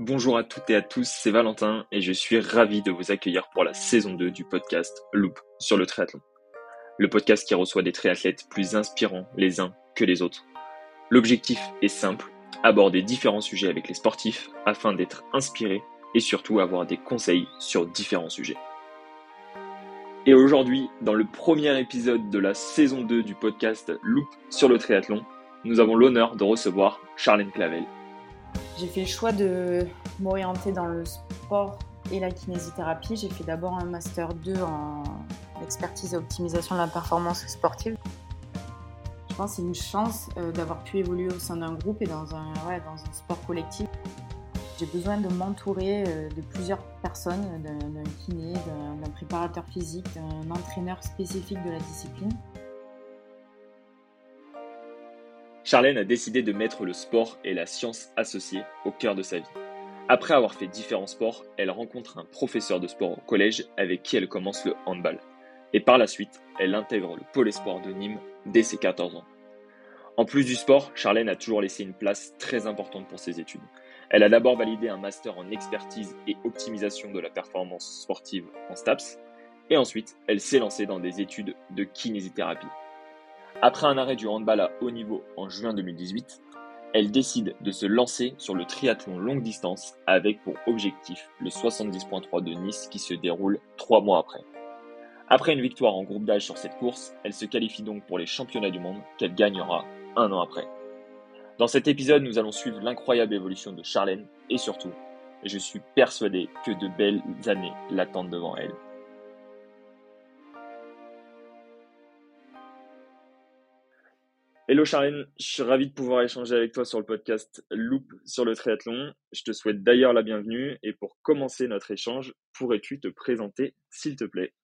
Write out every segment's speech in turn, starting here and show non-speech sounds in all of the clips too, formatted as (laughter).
Bonjour à toutes et à tous, c'est Valentin et je suis ravi de vous accueillir pour la saison 2 du podcast Loop sur le triathlon. Le podcast qui reçoit des triathlètes plus inspirants les uns que les autres. L'objectif est simple, aborder différents sujets avec les sportifs afin d'être inspirés et surtout avoir des conseils sur différents sujets. Et aujourd'hui, dans le premier épisode de la saison 2 du podcast Loop sur le triathlon, nous avons l'honneur de recevoir Charlène Clavel. J'ai fait le choix de m'orienter dans le sport et la kinésithérapie. J'ai fait d'abord un master 2 en expertise et optimisation de la performance sportive. Je pense que c'est une chance euh, d'avoir pu évoluer au sein d'un groupe et dans un, dans un sport collectif. J'ai besoin de m'entourer euh, de plusieurs personnes, d'un kiné, d'un préparateur physique, d'un entraîneur spécifique de la discipline. Charlène a décidé de mettre le sport et la science associée au cœur de sa vie. Après avoir fait différents sports, elle rencontre un professeur de sport au collège avec qui elle commence le handball. Et par la suite, elle intègre le pôle espoir de Nîmes dès ses 14 ans. En plus du sport, Charlène a toujours laissé une place très importante pour ses études. Elle a d'abord validé un master en expertise et optimisation de la performance sportive en STAPS, et ensuite elle s'est lancée dans des études de kinésithérapie. Après un arrêt du handball à haut niveau en juin 2018, elle décide de se lancer sur le triathlon longue distance avec pour objectif le 70.3 de Nice qui se déroule trois mois après. Après une victoire en groupe d'âge sur cette course, elle se qualifie donc pour les championnats du monde qu'elle gagnera un an après. Dans cet épisode, nous allons suivre l'incroyable évolution de Charlène et surtout, je suis persuadé que de belles années l'attendent devant elle. Hello Charlène, je suis ravi de pouvoir échanger avec toi sur le podcast Loop sur le triathlon. Je te souhaite d'ailleurs la bienvenue et pour commencer notre échange, pourrais-tu te présenter s'il te plaît?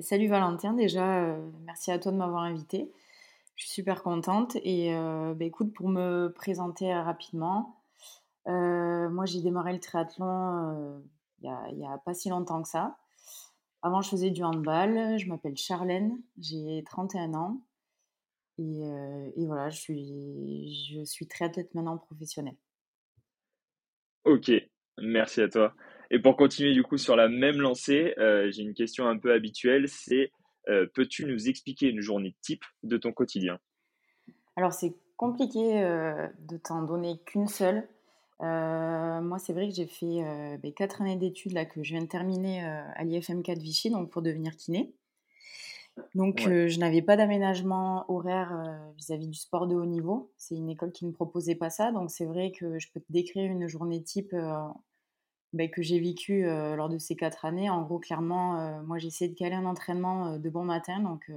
Salut Valentin, déjà euh, merci à toi de m'avoir invité. Je suis super contente. Et euh, bah, écoute, pour me présenter rapidement, euh, moi j'ai démarré le triathlon euh, il n'y a, pas si longtemps que ça. Avant, je faisais du handball. Je m'appelle Charlène, j'ai 31 ans. Et, et, voilà, je suis, je suis triathlète maintenant professionnelle. Ok, merci à toi. Et pour continuer du coup sur la même lancée, j'ai une question un peu habituelle, c'est euh, peux-tu nous expliquer une journée type de ton quotidien? Alors c'est compliqué euh, de t'en donner qu'une seule. Moi, c'est vrai que j'ai fait ben, quatre années d'études là que je viens de terminer à l'IFM4 Vichy, donc pour devenir kiné. Donc, je n'avais pas d'aménagement horaire vis-à-vis du sport de haut niveau. C'est une école qui ne proposait pas ça. Donc, c'est vrai que je peux te décrire une journée type bah, que j'ai vécu lors de ces quatre années. En gros, clairement, moi, j'ai essayé de caler un entraînement de bon matin, donc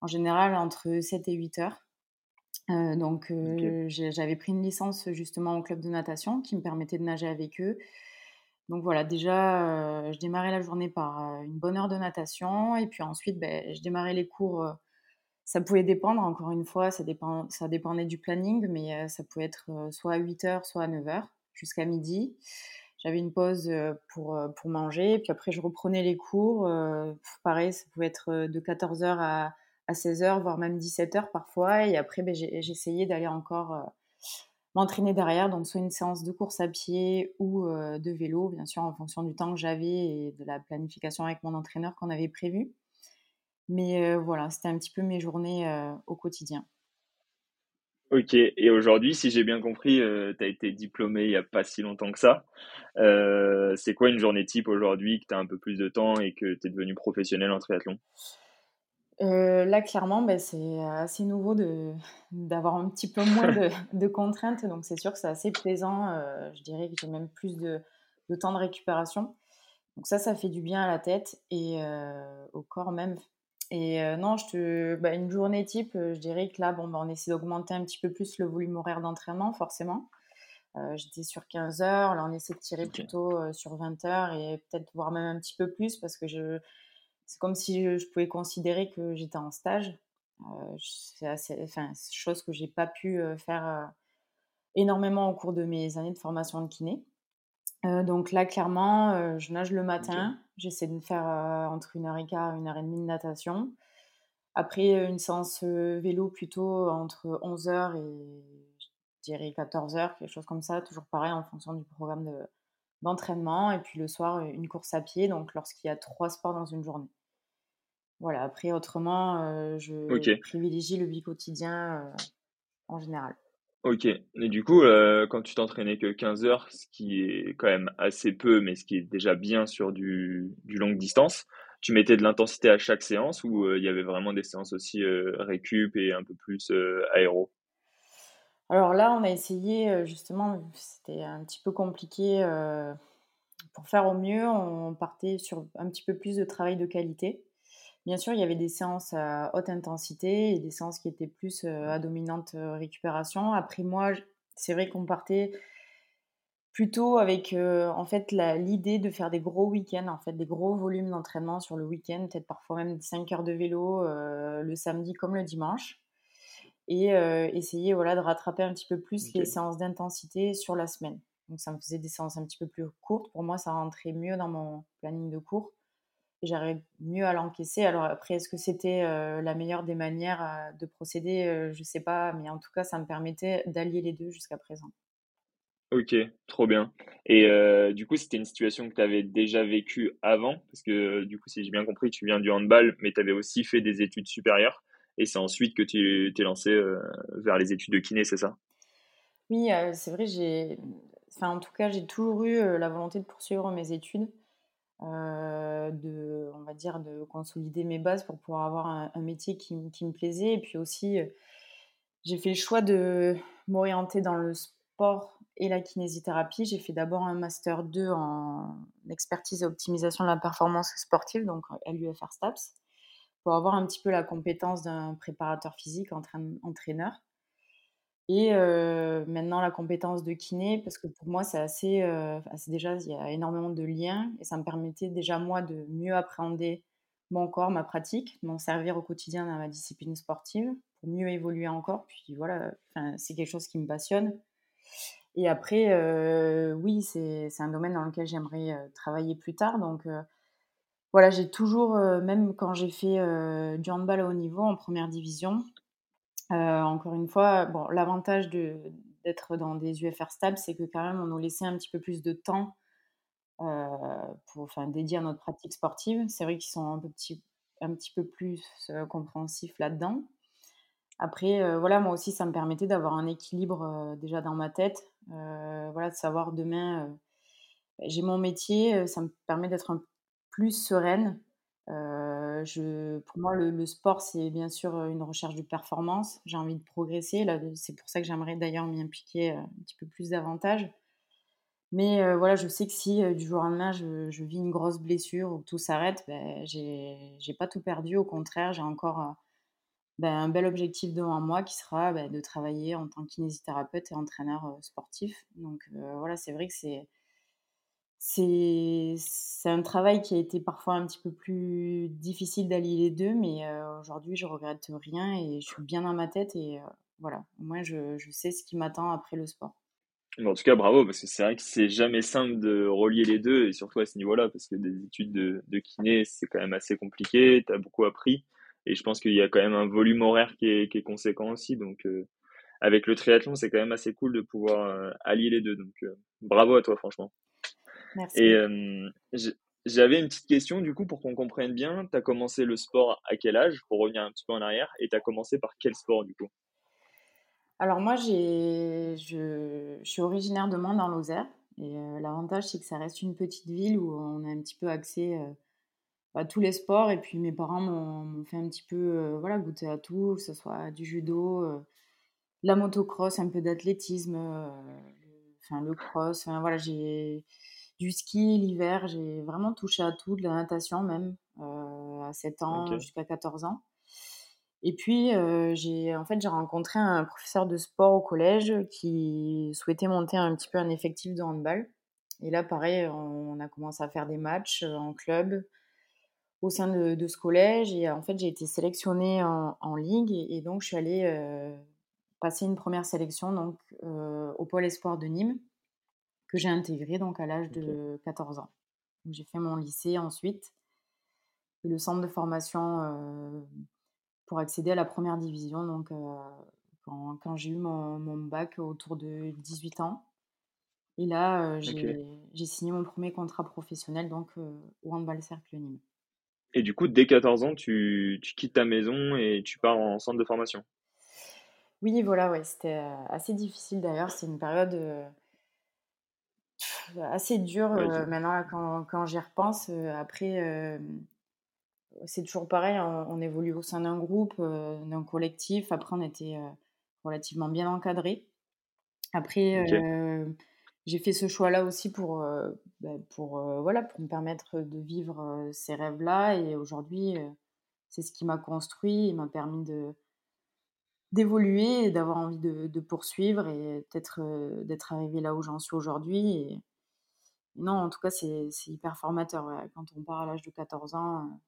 en général entre 7 et 8 heures. donc, j'avais pris une licence justement au club de natation qui me permettait de nager avec eux. Donc voilà, déjà, je démarrais la journée par une bonne heure de natation et puis ensuite, ben, je démarrais les cours. ça pouvait dépendre, encore une fois, ça, dépend, ça dépendait du planning, mais ça pouvait être soit à 8 heures, soit à 9 heures, jusqu'à midi. J'avais une pause pour, manger, puis après je reprenais les cours. pareil, ça pouvait être de 14h à, à 16h, voire même 17h parfois. Et après, ben, j'essayais d'aller encore m'entraîner derrière, donc soit une séance de course à pied ou de vélo, bien sûr, en fonction du temps que j'avais et de la planification avec mon entraîneur qu'on avait prévu. Mais voilà, c'était un petit peu mes journées au quotidien. Ok, et aujourd'hui, si j'ai bien compris, euh, tu as été diplômé il n'y a pas si longtemps que ça. Euh, c'est quoi une journée type aujourd'hui, que tu as un peu plus de temps et que tu es devenu professionnel en triathlon? Euh, Là, clairement, ben, c'est assez nouveau (laughs) d'avoir un petit peu moins (laughs) de, contraintes, donc c'est sûr que c'est assez plaisant. je dirais que j'ai même plus de, de, temps de récupération. Donc ça, ça fait du bien à la tête et au corps même. Et non, je te, bah, une journée type, je dirais que là, bon, bah, on essaie d'augmenter un petit peu plus le volume horaire d'entraînement, forcément. J'étais sur 15 heures, là on essaie de tirer plutôt sur 20 heures et peut-être voir même un petit peu plus parce que je, c'est comme si je, pouvais considérer que j'étais en stage. c'est assez, enfin, chose que j'ai pas pu faire énormément au cours de mes années de formation de kiné. donc là, clairement, je nage le matin. J'essaie de faire entre une heure et quart et une heure et demie de natation. Après, une séance vélo plutôt entre 11h et dirais 14 heures, quelque chose comme ça, toujours pareil en fonction du programme d'entraînement. et puis le soir, une course à pied, donc lorsqu'il y a trois sports dans une journée. Voilà, après, autrement, je privilégie le bi-quotidien en général. Ok. Et du coup, quand tu t'entraînais que 15 heures, ce qui est quand même assez peu, mais ce qui est déjà bien sur du, du longue distance, tu mettais de l'intensité à chaque séance ou il y avait vraiment des séances aussi récup et un peu plus aéro? Alors là, on a essayé justement, c'était un petit peu compliqué. pour faire au mieux, on partait sur un petit peu plus de travail de qualité. Bien sûr, il y avait des séances à haute intensité et des séances qui étaient plus à dominante récupération. Après, moi, c'est vrai qu'on partait plutôt avec en fait l'idée de faire des gros week-ends, en fait, des gros volumes d'entraînement sur le week-end, peut-être parfois même 5 heures de vélo le samedi comme le dimanche. Et essayer voilà, de rattraper un petit peu plus les séances d'intensité sur la semaine. Donc ça me faisait des séances un petit peu plus courtes. Pour moi, ça rentrait mieux dans mon planning de cours j'arrive mieux à l'encaisser. Alors après, est-ce que c'était la meilleure des manières de procéder? Je ne sais pas, mais en tout cas, ça me permettait d'allier les deux jusqu'à présent. Ok, trop bien. Et du coup, c'était une situation que tu avais déjà vécue avant, parce que du coup, si j'ai bien compris, tu viens du handball, mais tu avais aussi fait des études supérieures, et c'est ensuite que tu t'es lancé vers les études de kiné, c'est ça? Oui, c'est vrai. Enfin, en tout cas, j'ai toujours eu la volonté de poursuivre mes études. Euh, de, on va dire, de consolider mes bases pour pouvoir avoir un, métier qui, me plaisait. Et puis aussi, euh, j'ai fait le choix de m'orienter dans le sport et la kinésithérapie. J'ai fait d'abord un master 2 en expertise et optimisation de la performance sportive, donc LUFR STAPS, pour avoir un petit peu la compétence d'un préparateur physique, entraîneur. Et maintenant, la compétence de kiné, parce que pour moi, c'est assez, déjà, il y a énormément de liens et ça me permettait déjà, moi, de mieux appréhender mon corps, ma pratique, m'en servir au quotidien dans ma discipline sportive pour mieux évoluer encore. Puis voilà, c'est quelque chose qui me passionne. Et après, oui, c'est un domaine dans lequel j'aimerais travailler plus tard. Donc voilà, j'ai toujours, même quand j'ai fait du handball à haut niveau en première division, euh, encore une fois, l'avantage d'être dans des UFR stables, c'est que quand même, on nous laissait un petit peu plus de temps euh, pour enfin, dédier à notre pratique sportive. C'est vrai qu'ils sont un, petit, peu plus euh, compréhensifs là-dedans. Après, voilà, moi aussi, ça me permettait d'avoir un équilibre déjà dans ma tête. voilà, de savoir demain, j'ai mon métier, ça me permet d'être un plus sereine pour moi, le, sport, c'est bien sûr une recherche de performance. J'ai envie de progresser. Là, c'est pour ça que j'aimerais d'ailleurs m'y impliquer un petit peu plus davantage. Mais voilà, je sais que si du jour au lendemain, je, vis une grosse blessure ou que tout s'arrête, ben, j'ai pas tout perdu. Au contraire, j'ai encore ben, un bel objectif devant moi qui sera ben, de travailler en tant que kinésithérapeute et entraîneur sportif. Donc voilà, c'est vrai que c'est c'est un travail qui a été parfois un petit peu plus difficile d'allier les deux, mais euh, aujourd'hui, je regrette rien et je suis bien dans ma tête et euh, voilà, moi, je, je sais ce qui m'attend après le sport. en tout cas, bravo, parce que c'est vrai que c'est jamais simple de relier les deux, et surtout à ce niveau-là, parce que des études de, kiné, c'est quand même assez compliqué, tu as beaucoup appris, et je pense qu'il y a quand même un volume horaire qui est, qui est conséquent aussi, donc euh, avec le triathlon, c'est quand même assez cool de pouvoir allier les deux, donc bravo à toi, franchement. Merci. Et j'avais une petite question, du coup, pour qu'on comprenne bien. Tu as commencé le sport à quel âge, pour revenir un petit peu en arrière, et tu as commencé par quel sport, du coup? Alors, moi, je, je, suis originaire de Mans, dans l'Osaire. Et l'avantage, c'est que ça reste une petite ville où on a un petit peu accès à tous les sports. Et puis, mes parents m'ont fait un petit peu voilà, goûter à tout, que ce soit du judo, la motocross, un peu d'athlétisme, enfin, le cross. Enfin, voilà, j'ai du ski l'hiver, j'ai vraiment touché à tout, de la natation même, euh, à 7 ans jusqu'à 14 ans. Et puis, euh, j'ai en fait, j'ai rencontré un professeur de sport au collège qui souhaitait monter un petit peu un effectif de handball. Et là, pareil, on a commencé à faire des matchs euh, en club au sein de, ce collège. Et en fait, j'ai été sélectionnée en, ligue. Et, donc, je suis allée passer une première sélection donc, au pôle espoir de Nîmes que j'ai intégré donc à l'âge de 14 ans. J'ai fait mon lycée ensuite et le centre de formation euh, pour accéder à la première division donc euh, quand, quand j'ai eu mon, mon, bac autour de 18 ans. Et là, j'ai signé mon premier contrat professionnel donc au Handball Cercle Nîmes. Et du coup, dès 14 ans, tu, tu, quittes ta maison et tu pars en centre de formation? Oui, voilà, ouais, c'était assez difficile d'ailleurs. C'est une période assez dure maintenant quand, quand j'y repense. après, c'est toujours pareil, on, évolue au sein d'un groupe, d'un collectif. Après, on était relativement bien encadré. Après, j'ai fait ce choix-là aussi pour, euh, bah, pour, euh, voilà, pour me permettre de vivre euh, ces rêves-là. Et aujourd'hui, c'est ce qui m'a construit et m'a permis de d'évoluer et d'avoir envie de, de, poursuivre et d'être d'être arrivé là où j'en suis aujourd'hui. Et, non, en tout cas, c'est hyper formateur. Quand on part à l'âge de 14 ans,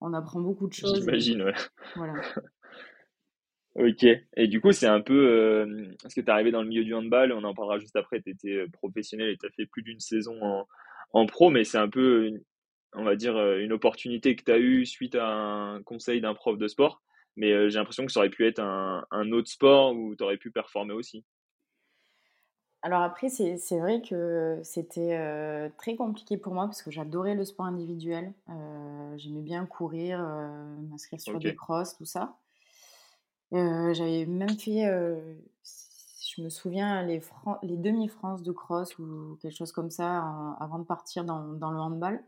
on apprend beaucoup de (laughs) choses. J'imagine, ouais. Voilà. (laughs) Ok. Et du coup, c'est un peu. Euh, parce que tu es arrivé dans le milieu du handball, on en parlera juste après. Tu étais euh, professionnel et tu as fait plus d'une saison en, en, pro, mais c'est un peu, on va dire, euh, une opportunité que tu as eue suite à un conseil d'un prof de sport. Mais j'ai l'impression que ça aurait pu être un, un autre sport où tu aurais pu performer aussi. Alors après, c'est vrai que c'était très compliqué pour moi parce que j'adorais le sport individuel. J'aimais bien courir, m'inscrire sur des crosses, tout ça. Euh, j'avais même fait, euh, je me souviens, les, les demi-France de cross ou quelque chose comme ça avant de partir dans, dans, le handball.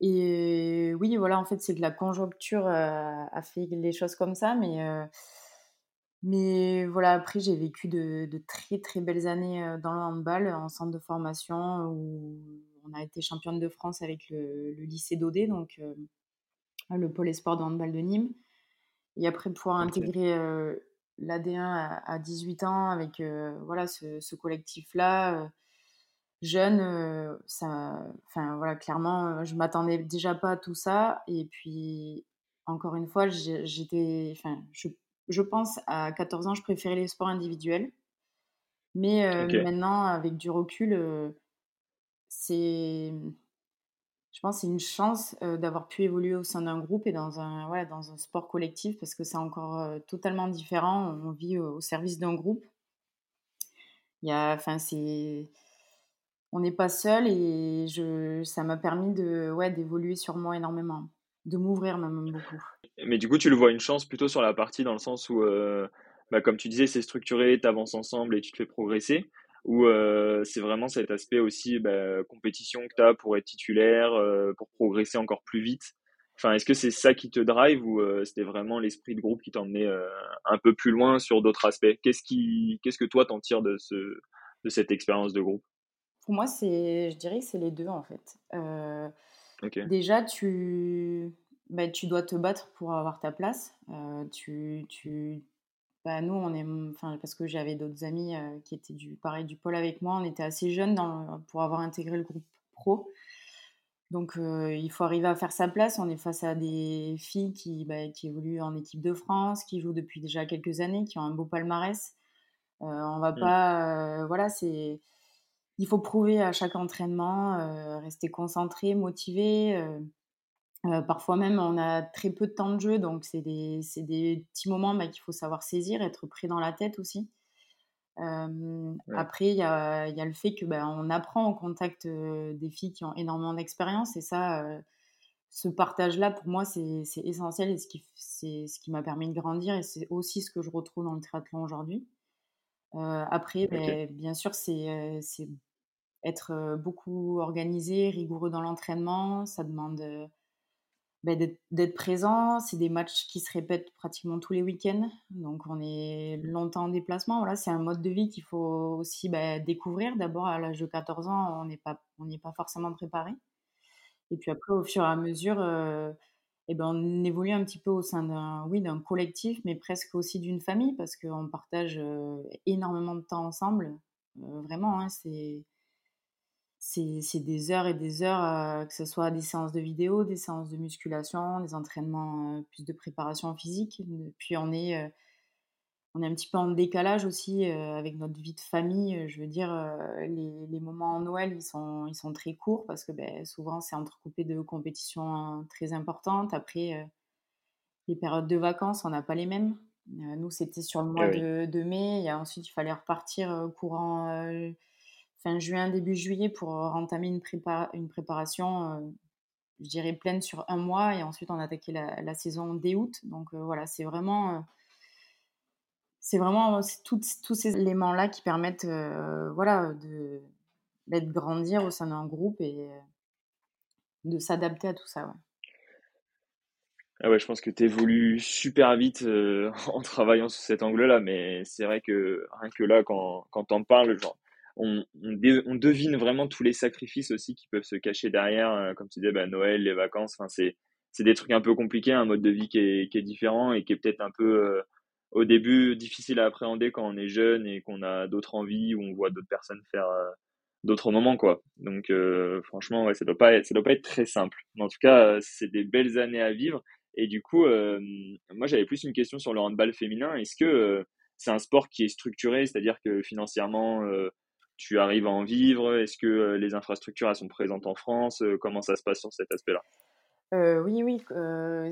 Et oui, voilà, en fait, c'est que la conjoncture euh, a fait les choses comme ça, mais, mais voilà, après, j'ai vécu de, de, très très belles années dans le handball en centre de formation où on a été championne de France avec le, le lycée d'Odé, donc le pôle sport de handball de Nîmes. Et après, pouvoir intégrer l'AD1 à, 18 ans avec voilà, ce, collectif-là, jeune, ça, enfin, voilà, clairement, je m'attendais déjà pas à tout ça. Et puis, encore une fois, j'étais, enfin, je, je, pense à 14 ans, je préférais les sports individuels. Mais maintenant, avec du recul, c'est je pense c'est une chance d'avoir pu évoluer au sein d'un groupe et dans un, ouais, dans un sport collectif parce que c'est encore totalement différent. On vit au, service d'un groupe. Il y a, enfin, c'est, on n'est pas seul et je, ça m'a permis de, ouais, d'évoluer sur moi énormément, de m'ouvrir même beaucoup. Mais du coup, tu le vois une chance plutôt sur la partie dans le sens où, bah, comme tu disais, c'est structuré, tu avances ensemble et tu te fais progresser. Ou euh, c'est vraiment cet aspect aussi bah, compétition que tu as pour être titulaire, euh, pour progresser encore plus vite. Enfin, est-ce que c'est ça qui te drive ou euh, c'était vraiment l'esprit de groupe qui t'emmenait un peu plus loin sur d'autres aspects? Qu'est-ce qui, qu'est-ce que toi t'en tires de ce, de cette expérience de groupe? Pour moi, c'est, je dirais que c'est les deux en fait. Déjà, tu, bah, tu dois te battre pour avoir ta place. tu, tu, bah, nous, on est, enfin, parce que j'avais d'autres amis euh, qui étaient du, pareil, du pôle avec moi, on était assez jeunes dans, pour avoir intégré le groupe pro. Donc, euh, il faut arriver à faire sa place. On est face à des filles qui, bah, qui évoluent en équipe de France, qui jouent depuis déjà quelques années, qui ont un beau palmarès. Euh, on va mmh. pas, voilà, c'est, il faut prouver à chaque entraînement, rester concentré, motivé. Euh, parfois même, on a très peu de temps de jeu, donc c'est des, des, petits moments bah, qu'il faut savoir saisir, être pris dans la tête aussi. Euh, après, il y a, y a, le fait que bah, on apprend au contact des filles qui ont énormément d'expérience, et ça, ce partage-là, pour moi, c'est essentiel et c'est ce qui m'a permis de grandir, et c'est aussi ce que je retrouve dans le triathlon aujourd'hui. après, bah, bien sûr, c'est être beaucoup organisé, rigoureux dans l'entraînement, ça demande bah, d'être présent. C'est des matchs qui se répètent pratiquement tous les week-ends. Donc, on est longtemps en déplacement. Voilà, c'est un mode de vie qu'il faut aussi bah, découvrir. D'abord, à l'âge de 14 ans, on n'est pas, pas forcément préparé. Et puis après, au fur et à mesure, euh, eh ben, on évolue un petit peu au sein d'un oui, collectif, mais presque aussi d'une famille, parce qu'on partage euh, énormément de temps ensemble. Euh, vraiment, hein, c'est c'est des heures et des heures, euh, que ce soit des séances de vidéo, des séances de musculation, des entraînements euh, plus de préparation physique. Puis on est, euh, on est un petit peu en décalage aussi avec notre vie de famille. Je veux dire, les, les, moments en Noël, ils sont, ils sont très courts parce que ben, souvent c'est entrecoupé de compétitions très importantes. Après, les périodes de vacances, on n'a pas les mêmes. nous, c'était sur le Eh mois oui. de de mai et ensuite il fallait repartir, courant, fin juin, début juillet pour, entamer une prépa une préparation, je dirais pleine sur un mois et ensuite on attaquait la la saison dès août donc voilà, c'est vraiment, c'est vraiment tous ces éléments-là qui permettent, voilà, de d'être grandir au sein d'un groupe et de s'adapter à tout ça, ouais. Ah ouais, je pense que tu évolues super vite, (laughs) en travaillant sous cet angle-là, mais c'est vrai que rien que là, quand quand tu en parles, genre, on on on devine vraiment tous les sacrifices aussi qui peuvent se cacher derrière, heu, comme tu disais, bah, Noël, les vacances, enfin, c'est c'est des trucs un peu compliqués, un mode de vie qui est qui est différent et qui est peut-être un peu, heu, au début, difficile à appréhender quand on est jeune et qu'on a d'autres envies ou on voit d'autres personnes faire, heu, d'autres moments, quoi. Donc heu, franchement, ouais, ça doit pas être ça doit pas être très simple. Mais en tout cas, heu, c'est des belles années à vivre et du coup, hem, moi, j'avais plus une question sur le handball féminin. Est-ce que, c'est un sport qui est structuré? C'est-à-dire que financièrement, tu arrives à en vivre? Est-ce que, heu, les infrastructures, elles sont présentes en France? Heu, comment ça se passe sur cet aspect-là? Heu, oui, oui,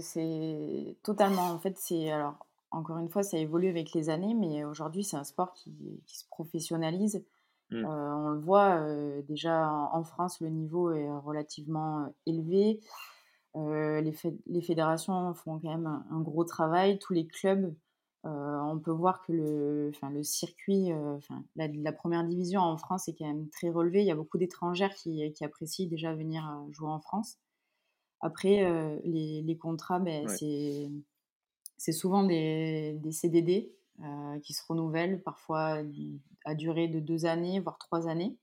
c'est totalement en fait, c'est alors encore une fois, ça évolue avec les années, mais aujourd'hui, c'est un sport qui qui se professionnalise. Mmh. on le voit, déjà en France, le niveau est relativement, élevé. Les féd les fédérations font quand même un un gros travail. Tous les clubs, on peut voir que le enfin le circuit, heu, enfin la la 1 division en France est quand même très relevée. Il y a beaucoup d'étrangères qui qui apprécient déjà venir, jouer en France. Après, les les contrats, Ouais. c'est souvent des des CDD, qui se renouvellent parfois à durée de 2 années, voire 3 années.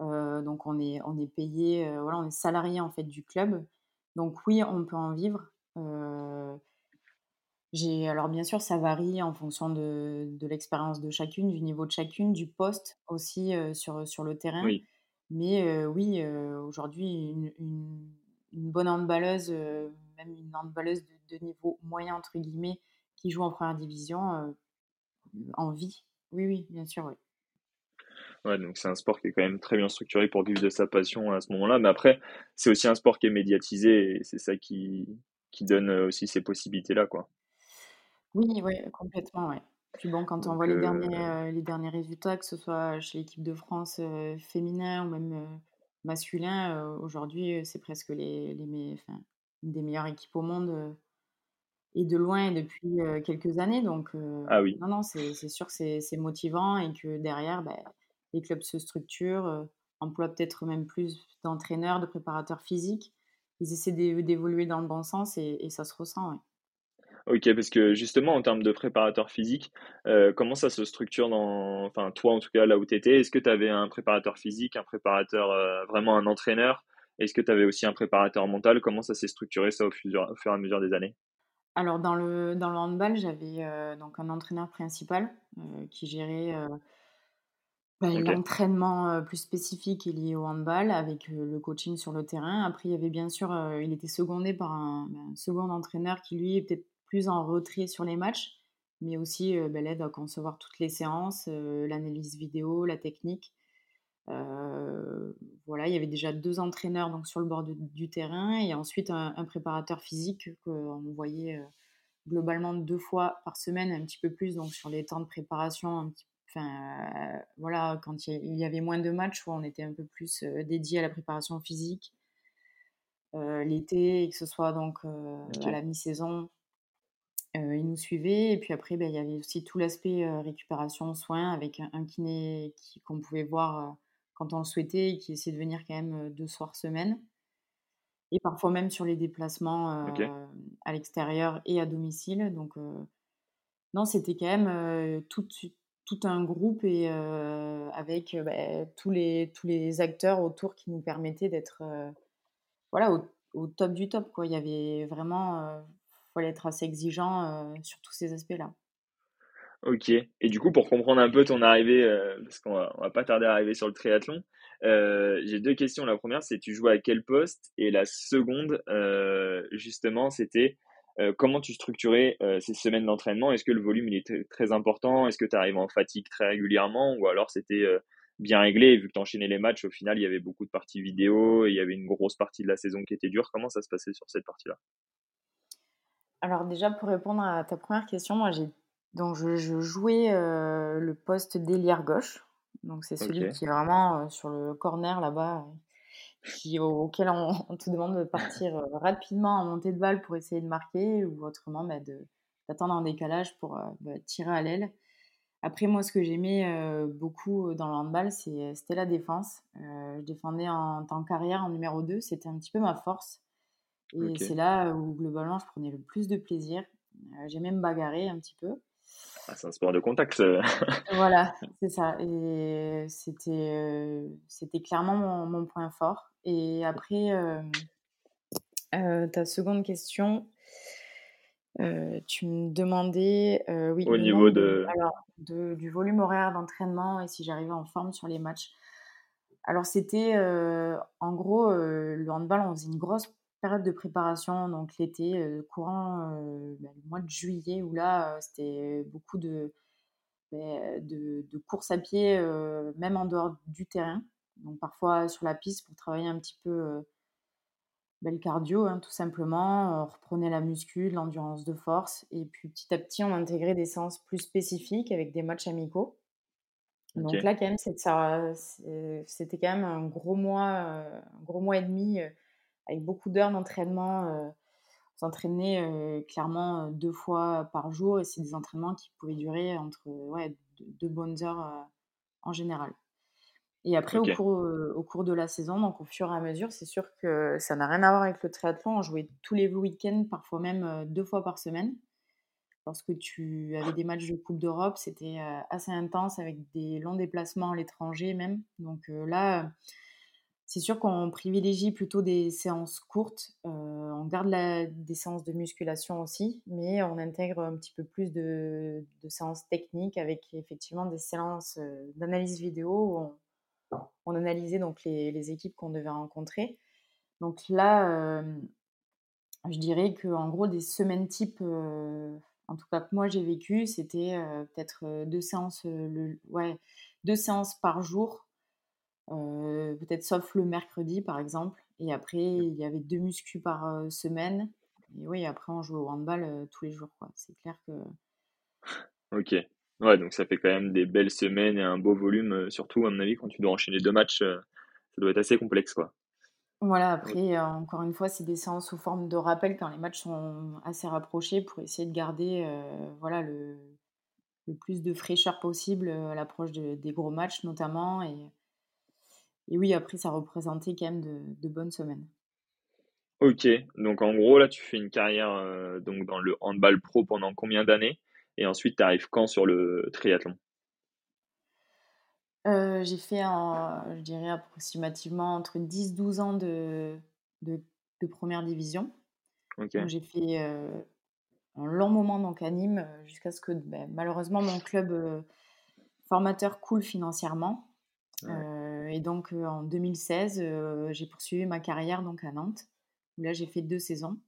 Donc on est on est payé, voilà, on est salarié en fait du club. Donc oui, on peut en vivre. J'ai alors bien sûr, ça varie en fonction de de l'expérience de chacune, du niveau de chacune, du poste aussi, sur, sur le terrain. Oui. Mais oui, aujourd'hui, une une une bonne handballeuse, même une handballeuse de de «niveau moyen» entre guillemets, qui joue en première division, en vit. Oui, oui, bien sûr, oui. Ouais, donc c'est un sport qui est quand même très bien structuré pour vivre de sa passion à ce moment-là. Mais après, c'est aussi un sport qui est médiatisé et c'est ça qui qui donne, aussi ces possibilités-là, quoi. Oui, ouais, complètement, ouais. Puis bon, quand on voit les derniers, les derniers résultats, que ce soit chez l'équipe de France, heu, féminin ou même, masculin, aujourd'hui, c'est presque les les enfin, une des meilleures équipes au monde, et de loin et depuis, quelques années donc ah oui. non, non, c'est sûr que c'est motivant et que derrière, bah, les clubs se structurent, emploient peut-être même plus d'entraîneurs, de préparateurs physiques. Ils essaient d'é d'évoluer dans le bon sens et et ça se ressent, ouais. OK, parce que justement en termes de préparateur physique, heu, comment ça se structure dans enfin toi en tout cas là où tu étais? Est-ce que tu avais un préparateur physique, un préparateur, heu, vraiment un entraîneur? Est-ce que tu avais aussi un préparateur mental? Comment ça s'est structuré ça au fur et à mesure des années? Alors dans le dans le handball, j'avais, heu, donc un entraîneur principal, qui gérait, bah, l'entraînement, plus spécifique lié au handball avec, le coaching sur le terrain. Après il y avait bien sûr, il était secondé par un, bah, un second entraîneur qui lui est peut-être plus en retrait sur les matchs, mais aussi, bah, l'aide à concevoir toutes les séances, l'analyse vidéo, la technique. Voilà, il y avait déjà 2 entraîneurs donc sur le bord de du terrain et ensuite un un préparateur physique qu'on voyait, heu, globalement 2 fois par semaine, un petit peu plus donc sur les temps de préparation un petit enfin, voilà, quand il y avait moins de matchs on était un peu plus, heu, dédiés à la préparation physique. L'été que ce soit donc, à la mi-saison, heu, il nous suivait et puis après, beh, il y avait aussi tout l'aspect, heu, récupération, soins avec un un kiné qui qu'on pouvait voir, heu, quand on le souhaitait et qui essayait de venir quand même, heu, 2 soirs semaine. Et parfois même sur les déplacements, à l'extérieur et à domicile. Donc non, c'était quand même, tout tout un groupe et avec, beh, tous les tous les acteurs autour qui nous permettaient d'être, voilà, au au top du top, quoi. Il y avait vraiment, être assez exigeant, sur tous ces aspects-là. OK et du coup, pour comprendre un peu ton arrivée, parce qu'on va va pas tarder à arriver sur le triathlon, j'ai 2 questions. La première, c'est tu jouais à quel poste? Et la seconde, justement, c'était, comment tu structurais, ces semaines d'entraînement? Est-ce que le volume, il était très important? Est-ce que tu arrivais en fatigue très régulièrement? Ou alors c'était, bien réglé et vu que tu enchaînais les matchs, au final, il y avait beaucoup de parties vidéo et il y avait une grosse partie de la saison qui était dure? Comment ça se passait sur cette partie-là? Alors déjà, pour répondre à ta première question, moi, j'ai Donc je je jouais, le poste d'ailière gauche. Donc c'est celui qui est vraiment, sur le corner là-bas, heu, qui au auquel on (laughs) on te demande de partir, rapidement en montée de balle pour essayer de marquer ou autrement, bah, de d'attendre en décalage pour, bah, tirer à l'aile. Après moi, ce que j'aimais, beaucoup, dans le handball, c'était la défense. Je défendais en tant qu'arrière, en numéro 2, c'était un petit peu ma force et c'est là où globalement je prenais le plus de plaisir. Heu, j'aimais me bagarrer un petit peu. Ah, c'est un sport de contact. (laughs) Voilà, c'est ça et c'était, heu, c'était clairement mon mon point fort et après, hem, heu, ta seconde question, tu me demandais, oui, Au niveau de de alors de du volume horaire d'entraînement et si j'arrivais en forme sur les matchs. Alors c'était, en gros, le handball, on faisait une grosse période de préparation, donc l'été, heu, courant, heu, bah, le mois de juillet où là, heu, c'était beaucoup de beh, de de course à pied, même en dehors du terrain. Donc parfois sur la piste pour travailler un petit peu, bah, le cardio, hein, tout simplement. On reprenait la muscu, l'endurance de force et puis petit à petit, on intégrait des séances plus spécifiques avec des matchs amicaux. Donc là, quand même, c'était quand même un gros mois, un gros mois et demi, avec beaucoup d'heures d'entraînement, on s'entraînait, heu, clairement, heu, 2 fois par jour et c'est des entraînements qui pouvaient durer entre, ouais, 2 2 bonnes heures, heu, en général. Et après au cours, au cours de la saison, donc au fur et à mesure, c'est sûr que ça n'a rien à voir avec le triathlon. On jouait tous les week-ends, parfois même, heu, 2 fois par semaine. Lorsque tu avais des matchs de coupe d'Europe, c'était, assez intense avec des longs déplacements à l'étranger même. Donc, là, c'est sûr qu'on privilégie plutôt des séances courtes. On garde la des séances de musculation aussi, mais on intègre un petit peu plus de séances techniques avec effectivement des séances, d'analyse vidéo où on analysait donc les équipes qu'on devait rencontrer. Donc là, je dirais qu'en gros des semaines type, en tout cas que moi j'ai vécu, c'était, peut-être, heu, 2 séances, heu, le ouais, 2 séances par jour, heu, peut-être sauf le mercredi par exemple et après il y avait 2 muscu par, heu, semaine et oui après on jouait au handball, heu, tous les jours quoi. C'est clair que OK. Ouais, donc ça fait quand même des belles semaines et un beau volume, surtout à mon avis quand tu dois enchaîner 2 matchs, ça doit être assez complexe, quoi. Voilà, après, encore une fois, c'est des séances sous forme de rappel quand les matchs sont assez rapprochés pour essayer de garder, voilà, le le plus de fraîcheur possible, à l'approche de des gros matchs notamment et et oui, après ça représentait quand même de de bonnes semaines. OK, donc en gros là, tu fais une carrière, heu, donc dans le handball pro pendant combien d'années? Et ensuite tu arrives quand sur le triathlon? Heu, j'ai fait un je dirais approximativement entre dix douze ans de de de 1 division. J'ai fait, heu, un long moment donc à Nîmes, jusqu'à ce que, beh, malheureusement mon club, formateur coule financièrement. ouais, et donc, heu, en 2016, heu, j'ai poursuivi ma carrière donc à Nantes, où là j'ai fait 2 saisons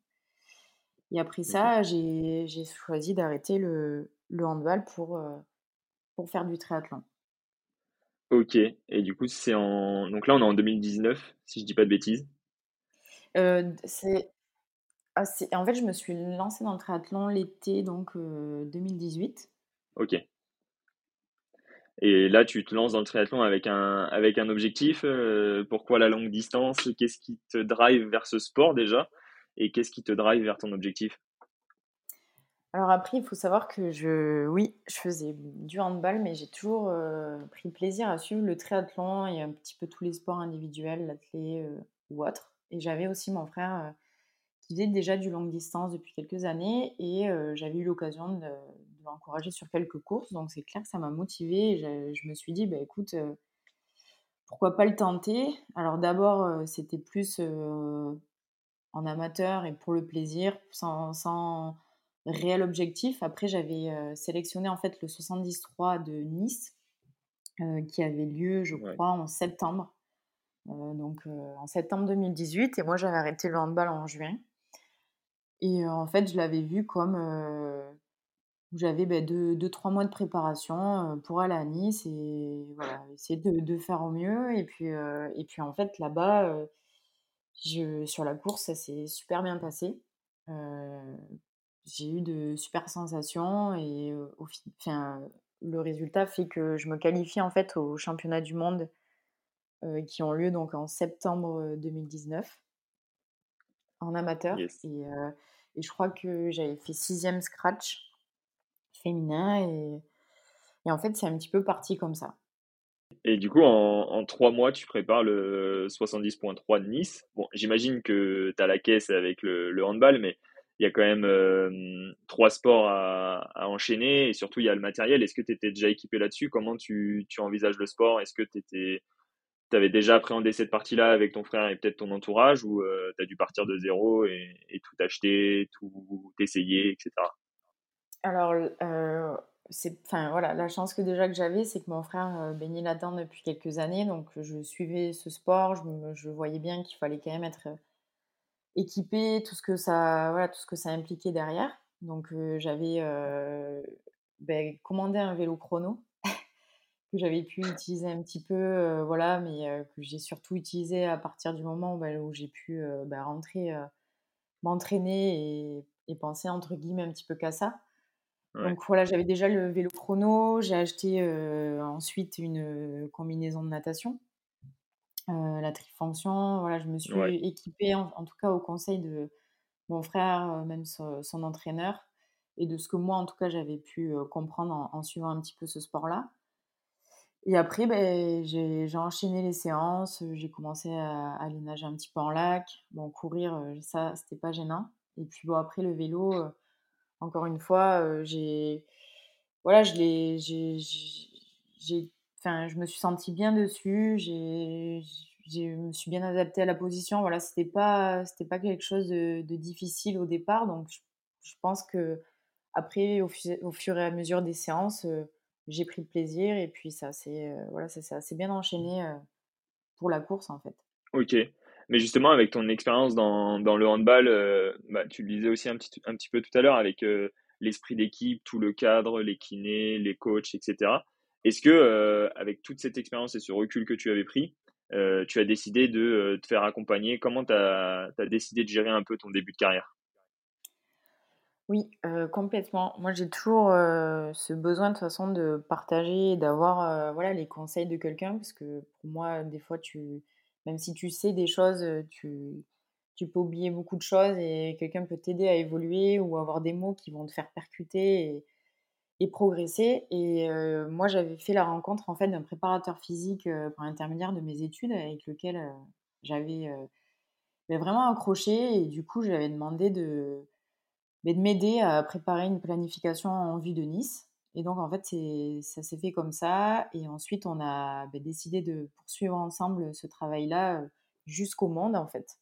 et après ça, j'ai choisi d'arrêter le le handball pour, faire du triathlon. OK et du coup, c'est en donc là, on est en 2019, si je dis pas de bêtises? C'est ah c'est en fait, je me suis lancée dans le triathlon l'été donc, heu, 2018. OK et là, tu te lances dans le triathlon avec un avec un objectif, heu, pourquoi la longue distance? Qu'est-ce qui te drive vers ce sport déjà? Et qu'est-ce qui te drive vers ton objectif? Alors après, il faut savoir que je oui, je faisais du handball, mais j'ai toujours, heu, pris plaisir à suivre le triathlon et un petit peu tous les sports individuels, l'athlé, heu, ou autres et j'avais aussi mon frère, heu, qui faisait déjà du longue distance depuis quelques années et j'avais eu l'occasion de de l'encourager sur quelques courses, donc c'est clair que ça m'a motivée et je je me suis dit: «Bah, écoute, heu, pourquoi pas le tenter?» alors d'abord, heu, c'était plus, heu en amateur et pour le plaisir, sans sans réel objectif. Après, j'avais, sélectionné en fait le 73 de Nice, qui avait lieu, je Ouais, crois, en septembre, donc en septembre 2018 et moi j'avais arrêté le handball en juin et en fait, je l'avais vu comme, où j'avais, beh, 2 2-3 mois de préparation, pour aller à Nice et voilà, essayer de de faire au mieux et puis, et puis en fait là-bas, je sur la course, ça s'est super bien passé. J'ai eu de super sensations et au enfin, le résultat fait que je me qualifie en fait aux championnats du monde qui ont lieu donc en septembre 2019 en amateur et, et, je crois que j'avais fait sixième scratch féminin et, et en fait c'est un petit peu parti comme ça. Et du coup, en, trois mois, tu prépares le 70.3 de Nice. Bon, j'imagine que tu as la caisse avec le, handball, mais il y a quand même trois sports à, enchaîner et surtout, il y a le matériel. Est-ce que tu étais déjà équipé là-dessus? Comment tu, envisages le sport? Est-ce que tu avais déjà appréhendé cette partie-là avec ton frère et peut-être ton entourage ou euh, tu as dû partir de zéro et, tout acheter, tout essayer, etc. Alors, euh, voilà, la chance que déjà j'avais, c'est que mon frère euh, baignait là-dedans depuis quelques années, donc je suivais ce sport, je, voyais bien qu'il fallait quand même être euh, équipé, tout ce que ça, voilà, tout ce que ça impliquait derrière. Donc euh, j'avais ben, commandé un vélo chrono (laughs) que j'avais pu utiliser un petit peu, voilà, mais que j'ai surtout utilisé à partir du moment ben, où j'ai pu ben, rentrer, m'entraîner et, et penser entre guillemets un petit peu qu'à ça. Donc voilà, j'avais déjà le vélo chrono, j'ai acheté ensuite une combinaison de natation, la trifonction. Voilà, je me suis équipée, en, tout cas au conseil de mon frère, même son, entraîneur, et de ce que moi, en tout cas, j'avais pu comprendre en, suivant un petit peu ce sport-là. Et après, ben, j'ai enchaîné les séances, j'ai commencé à, aller nager un petit peu en lac. Bon, courir, ça, c'était pas gênant. Et puis bon, après le vélo encore une fois, j'ai voilà, je l'ai j'ai enfin, je me suis sentie bien dessus, j'ai je me suis bien adaptée à la position. Voilà, c'était pas c'était pas quelque chose de, difficile au départ, donc je, pense que après, au, au, fur et à mesure des séances, j'ai pris le plaisir et puis ça s'est voilà, ça s'est assez bien enchaîné pour la course en fait. Ok. Mais justement, avec ton expérience dans, le handball, euh, bah, tu le disais aussi un petit, peu tout à l'heure, avec euh, l'esprit d'équipe, tout le cadre, les kinés, les coachs, etc. Est-ce que, euh, avec toute cette expérience et ce recul que tu avais pris, tu as décidé de te faire accompagner? Comment tu as, as, décidé de gérer un peu ton début de carrière? Oui, complètement. Moi, j'ai toujours ce besoin de toute façon de partager, d'avoir voilà les conseils de quelqu'un, parce que pour moi, des fois, tu, même si tu sais des choses, tu, peux oublier beaucoup de choses et quelqu'un peut t'aider à évoluer ou avoir des mots qui vont te faire percuter et, progresser. Et moi, j'avais fait la rencontre en fait d'un préparateur physique par l'intermédiaire de mes études avec lequel j'avais ben, vraiment accroché et du coup, j'avais demandé de, ben, de m'aider à préparer une planification en vue de Nice. Et donc, en fait, ça s'est fait comme ça. Et ensuite, on a bah, décidé de poursuivre ensemble ce travail-là jusqu'au monde, en fait.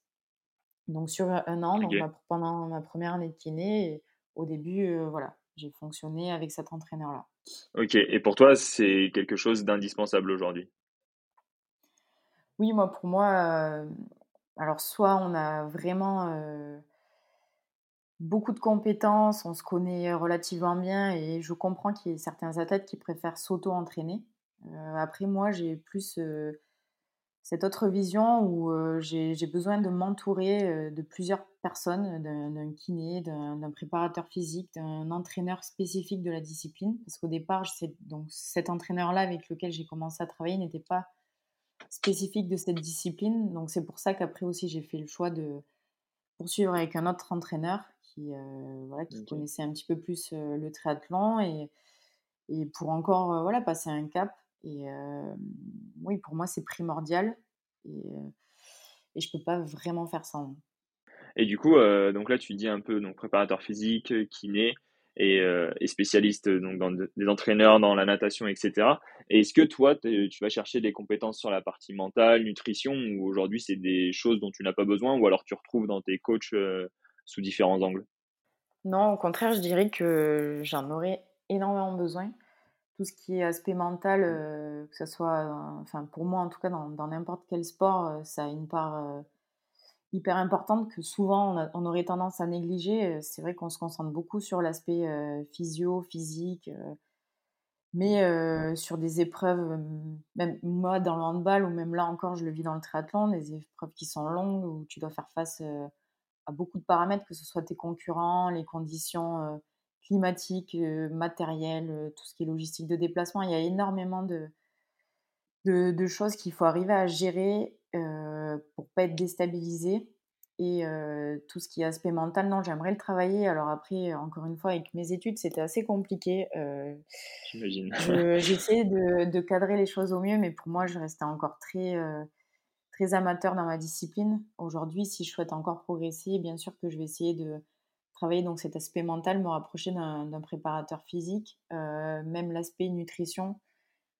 Donc, sur un an, donc pendant ma première année de kiné, au début, voilà, j'ai fonctionné avec cet entraîneur-là. Ok. Et pour toi, c'est quelque chose d'indispensable aujourd'hui? Oui, moi, pour moi, alors, soit on a vraiment beaucoup de compétences, on se connaît relativement bien et je comprends qu'il y ait certains athlètes qui préfèrent s'auto-entraîner. Euh, après, moi, j'ai plus euh, cette autre vision où euh, j'ai besoin de m'entourer de plusieurs personnes, d'un kiné, d'un préparateur physique, d'un entraîneur spécifique de la discipline. Parce qu'au départ, donc, cet entraîneur-là avec lequel j'ai commencé à travailler n'était pas spécifique de cette discipline. Donc c'est pour ça qu'après aussi, j'ai fait le choix de poursuivre avec un autre entraîneur qui, euh, voilà, qui connaissait un petit peu plus le triathlon et, et pour encore voilà, passer un cap. Et oui, pour moi, c'est primordial et, et je peux pas vraiment faire sans. Et du coup, donc là, tu dis un peu donc préparateur physique, kiné et, et spécialiste donc dans des entraîneurs dans la natation, etc. Est-ce que toi, tu vas chercher des compétences sur la partie mentale, nutrition, ou aujourd'hui c'est des choses dont tu n'as pas besoin, ou alors tu retrouves dans tes coachs sous différents angles? Non, au contraire, je dirais que j'en aurais énormément besoin. Tout ce qui est aspect mental, mmh. euh, que ce soit, enfin pour moi en tout cas, dans n'importe quel sport, euh, ça a une part hyper importante que souvent on, aurait tendance à négliger. C'est vrai qu'on se concentre beaucoup sur l'aspect physio, physique, mais sur des épreuves, même moi dans le handball, ou même là encore, je le vis dans le triathlon, des épreuves qui sont longues, où tu dois faire face beaucoup de paramètres, que ce soit tes concurrents, les conditions climatiques, matérielles, tout ce qui est logistique de déplacement. Il y a énormément de, de, choses qu'il faut arriver à gérer pour pas être déstabilisé. Et tout ce qui est aspect mental, non, j'aimerais le travailler. Alors après, encore une fois, avec mes études, c'était assez compliqué. J'imagine. (laughs) J'essayais de, de, cadrer les choses au mieux, mais pour moi, je restais encore très, très amateur dans ma discipline. Aujourd'hui, si je souhaite encore progresser, bien sûr que je vais essayer de travailler donc cet aspect mental, me rapprocher d'un préparateur physique, même l'aspect nutrition.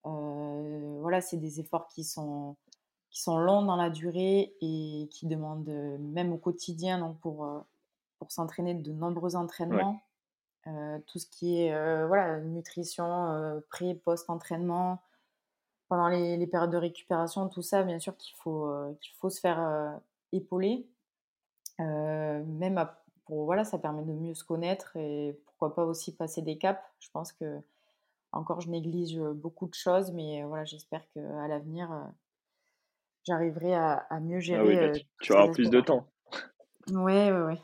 voilà, c'est des efforts qui sont qui sont longs dans la durée et qui demandent, euh, même au quotidien, donc pour, euh, pour s'entraîner, de nombreux entraînements. Euh, tout ce qui est voilà, nutrition, pré, post-entraînement, pendant les, les, périodes de récupération, tout ça, bien sûr qu'il faut, qu'il faut se faire épauler. même pour, voilà, ça permet de mieux se connaître et pourquoi pas aussi passer des caps. Je pense que encore je néglige beaucoup de choses, mais voilà, j'espère qu'à l'avenir, j'arriverai à, mieux ah gérer. Bah, tu, auras plus de temps. Ouais, ouais, ouais.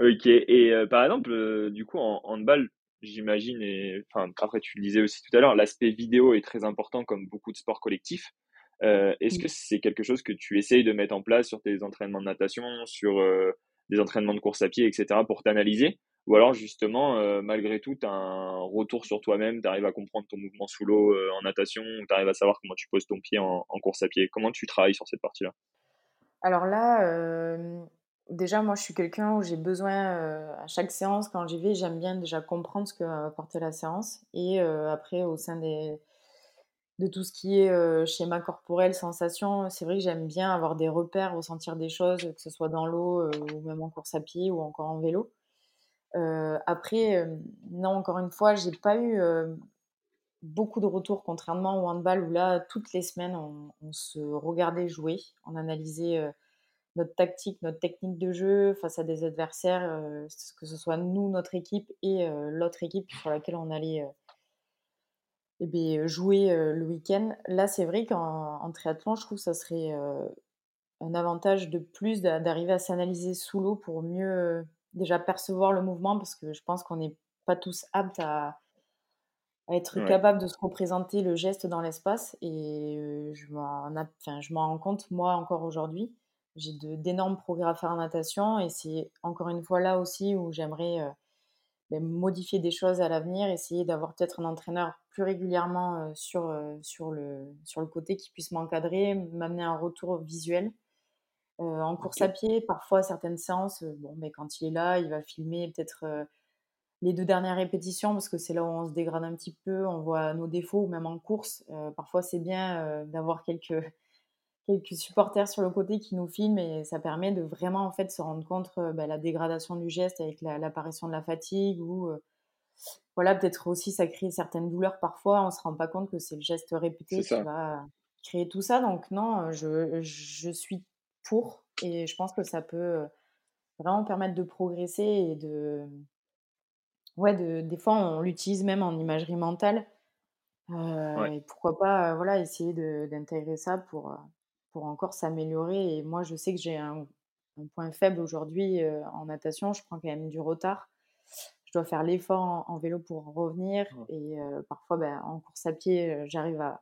Ok, et par exemple, du coup, en handball, j'imagine, et enfin, après tu le disais aussi tout à l'heure, l'aspect vidéo est très important comme beaucoup de sports collectifs. Est-ce que c'est quelque chose que tu essayes de mettre en place sur tes entraînements de natation, sur des entraînements de course à pied, etc., pour t'analyser? Ou alors justement, euh, malgré tout, tu as un retour sur toi-même, tu arrives à comprendre ton mouvement sous l'eau euh, en natation, tu arrives à savoir comment tu poses ton pied en, course à pied? Comment tu travailles sur cette partie-là? Alors là, euh, déjà, moi, je suis quelqu'un où j'ai besoin, à chaque séance, quand j'y vais, j'aime bien déjà comprendre ce que va apporter la séance. Et après, au sein de tout ce qui est schéma corporel, sensation, c'est vrai que j'aime bien avoir des repères, ressentir des choses, que ce soit dans l'eau ou même en course à pied ou encore en vélo après, non, encore une fois, j'ai pas eu beaucoup de retours, contrairement au handball où là, toutes les semaines, on, se regardait jouer, on analysait notre tactique, notre technique de jeu face à des adversaires, que ce soit nous, notre équipe et l'autre équipe sur laquelle on allait eh jouer le week-end. Là, c'est vrai qu'en triathlon, je trouve que ça serait un avantage de plus d'arriver à s'analyser sous l'eau pour mieux déjà percevoir le mouvement parce que je pense qu'on n'est pas tous aptes à, être capable de se représenter le geste dans l'espace et je m'en rends compte moi encore aujourd'hui j'ai d'énormes progrès à faire en natation et c'est encore une fois là aussi où j'aimerais ben, modifier des choses à l'avenir essayer d'avoir peut-être un entraîneur plus régulièrement sur, sur, le, sur le côté qui puisse m'encadrer m'amener un retour visuel euh, en course à pied, parfois certaines séances, euh, bon, mais quand il est là, il va filmer peut-être euh, les deux dernières répétitions parce que c'est là où on se dégrade un petit peu, on voit nos défauts ou même en course. parfois, c'est bien d'avoir quelques, quelques supporters sur le côté qui nous filment et ça permet de vraiment en fait se rendre compte de bah, la dégradation du geste avec l'apparition de la fatigue ou voilà peut-être aussi ça crée certaines douleurs parfois. On se rend pas compte que c'est le geste répété qui va créer tout ça. Donc non, je, je suis pour. Et je pense que ça peut vraiment permettre de progresser et de. Ouais, de, des fois, on l'utilise même en imagerie mentale. Et pourquoi pas voilà, essayer d'intégrer ça pour, pour encore s'améliorer. Et moi, je sais que j'ai un, point faible aujourd'hui en natation. Je prends quand même du retard. Je dois faire l'effort en, vélo pour revenir. Et parfois, ben, en course à pied, j'arrive à,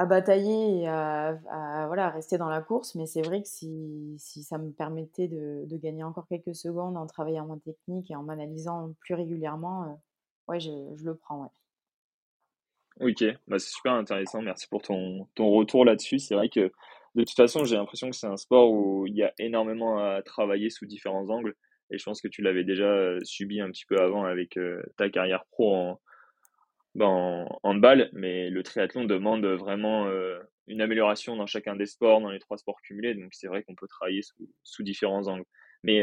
à batailler et à, voilà, rester dans la course. Mais c'est vrai que si, si, ça me permettait de, de, gagner encore quelques secondes en travaillant moins technique et en m'analysant plus régulièrement, euh, ouais, je, je, le prends. Ouais. Ok, bah c'est super intéressant. Merci pour ton, ton retour là-dessus. C'est vrai que de toute façon, j'ai l'impression que c'est un sport où il y a énormément à travailler sous différents angles. Et je pense que tu l'avais déjà euh, subi un petit peu avant avec euh, ta carrière pro en, en handball, mais le triathlon demande vraiment euh, une amélioration dans chacun des sports, dans les trois sports cumulés. Donc c'est vrai qu'on peut travailler sous, différents angles. Mais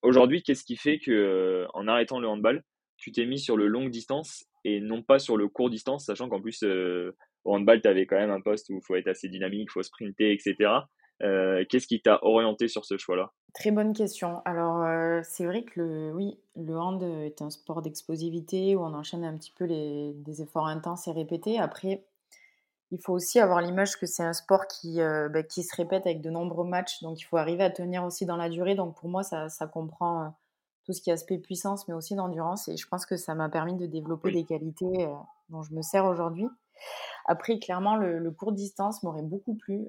aujourd'hui, qu'est-ce qui fait que en arrêtant le handball, tu t'es mis sur le long distance et non pas sur le court distance, sachant qu'en plus au handball, tu avais quand même un poste où il faut être assez dynamique, il faut sprinter, etc. Euh, qu'est-ce qui t'a orienté sur ce choix-là? Très bonne question. Alors, euh, c'est vrai que le, oui, le hand est un sport d'explosivité où on enchaîne un petit peu les, des efforts intenses et répétés. Après, il faut aussi avoir l'image que c'est un sport qui, euh, bah, qui se répète avec de nombreux matchs, donc il faut arriver à tenir aussi dans la durée. Donc pour moi, ça, ça comprend euh, tout ce qui est aspect puissance, mais aussi d'endurance. Et je pense que ça m'a permis de développer des qualités euh, dont je me sers aujourd'hui. Après, clairement, le, le court distance m'aurait beaucoup plu.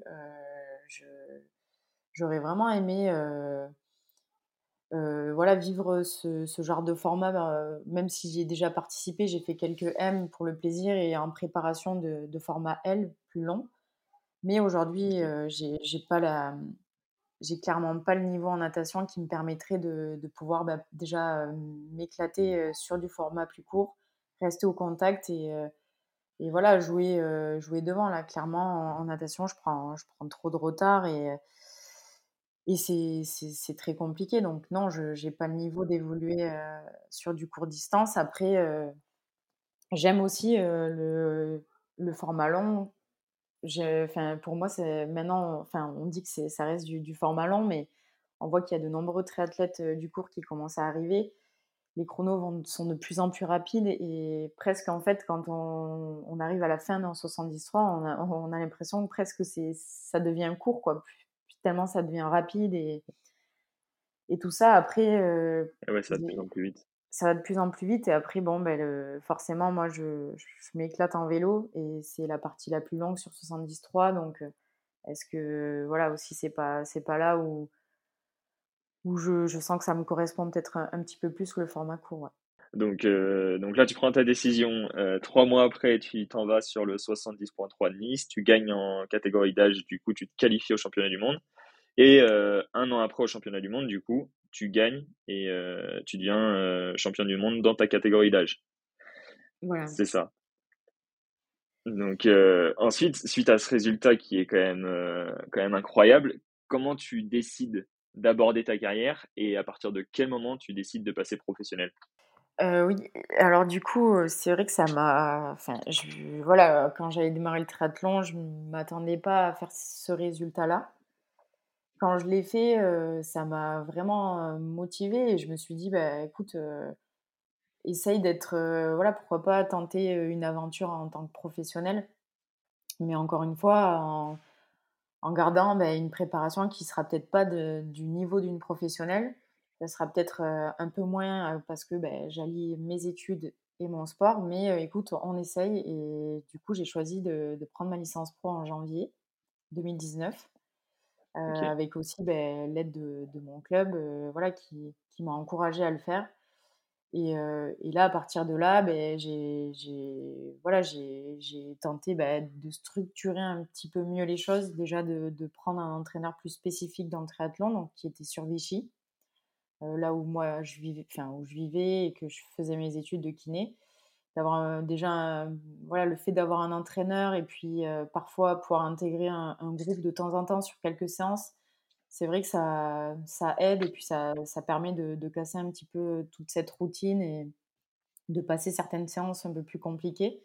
J'aurais vraiment aimé voilà, vivre ce, ce, genre de format, ben, même si j'ai déjà participé, j'ai fait quelques M pour le plaisir et en préparation de, de format L plus long. Mais aujourd'hui, j'ai pas la, j'ai clairement pas le niveau en natation qui me permettrait de, de pouvoir bah, déjà m'éclater sur du format plus court, rester au contact et, et voilà, jouer, jouer devant. Là, clairement, en, natation, je prends, je prends trop de retard et et c'est très compliqué. Donc non, je n'ai pas le niveau d'évoluer sur du court distance. Après, j'aime aussi le, le, format long. Pour moi, c'est maintenant, enfin, on dit que ça reste du, du, format long, mais on voit qu'il y a de nombreux triathlètes du court qui commencent à arriver. Les chronos vont, sont de plus en plus rapides et presque en fait, quand on, on arrive à la fin d'un 73, on a, on a l'impression que presque ça devient court, quoi tellement ça devient rapide et, et tout ça. Après, euh, ouais, ça va de plus en plus vite. Ça va de plus en plus vite et après, bon, ben, forcément, moi, je, m'éclate en vélo et c'est la partie la plus longue sur 73. Donc, euh, est-ce que, voilà, aussi, c'est pas, pas là où, je, sens que ça me correspond peut-être un, petit peu plus que le format court. Donc, euh, donc là, tu prends ta décision. trois mois après, tu t'en vas sur le 70.3 de Nice. Tu gagnes en catégorie d'âge. Du coup, tu te qualifies au championnat du monde. Et euh, un an après au championnat du monde, du coup, tu gagnes et euh, tu deviens euh, champion du monde dans ta catégorie d'âge. Voilà. C'est ça. Donc ensuite, suite à ce résultat qui est quand même, quand même incroyable, comment tu décides d'aborder ta carrière et à partir de quel moment tu décides de passer professionnel? Oui, alors du coup, c'est vrai que ça m'a. Enfin, voilà, quand j'avais démarré le triathlon, je ne m'attendais pas à faire ce résultat-là quand je l'ai fait, ça m'a vraiment motivée et je me suis dit, bah, écoute, essaye d'être, voilà, pourquoi pas tenter une aventure en tant que professionnel, mais encore une fois, en, gardant bah, une préparation qui sera peut-être pas du niveau d'une professionnelle, ça sera peut-être un peu moins parce que bah, j'allie mes études et mon sport, mais écoute, on essaye et du coup, j'ai choisi de prendre ma licence pro en janvier 2019. Euh, avec aussi ben, l'aide de, mon club euh, voilà, qui, m'a encouragé à le faire. Et, euh, là, à partir de là, ben, j'ai tenté ben, de structurer un petit peu mieux les choses. Déjà, de, prendre un entraîneur plus spécifique dans le triathlon, donc, qui était sur Vichy, là où moi je vivais, où je vivais et que je faisais mes études de kiné d'avoir déjà voilà le fait d'avoir un entraîneur et puis parfois pouvoir intégrer un, groupe de temps en temps sur quelques séances c'est vrai que ça, ça aide et puis ça, ça permet de, casser un petit peu toute cette routine et de passer certaines séances un peu plus compliquées.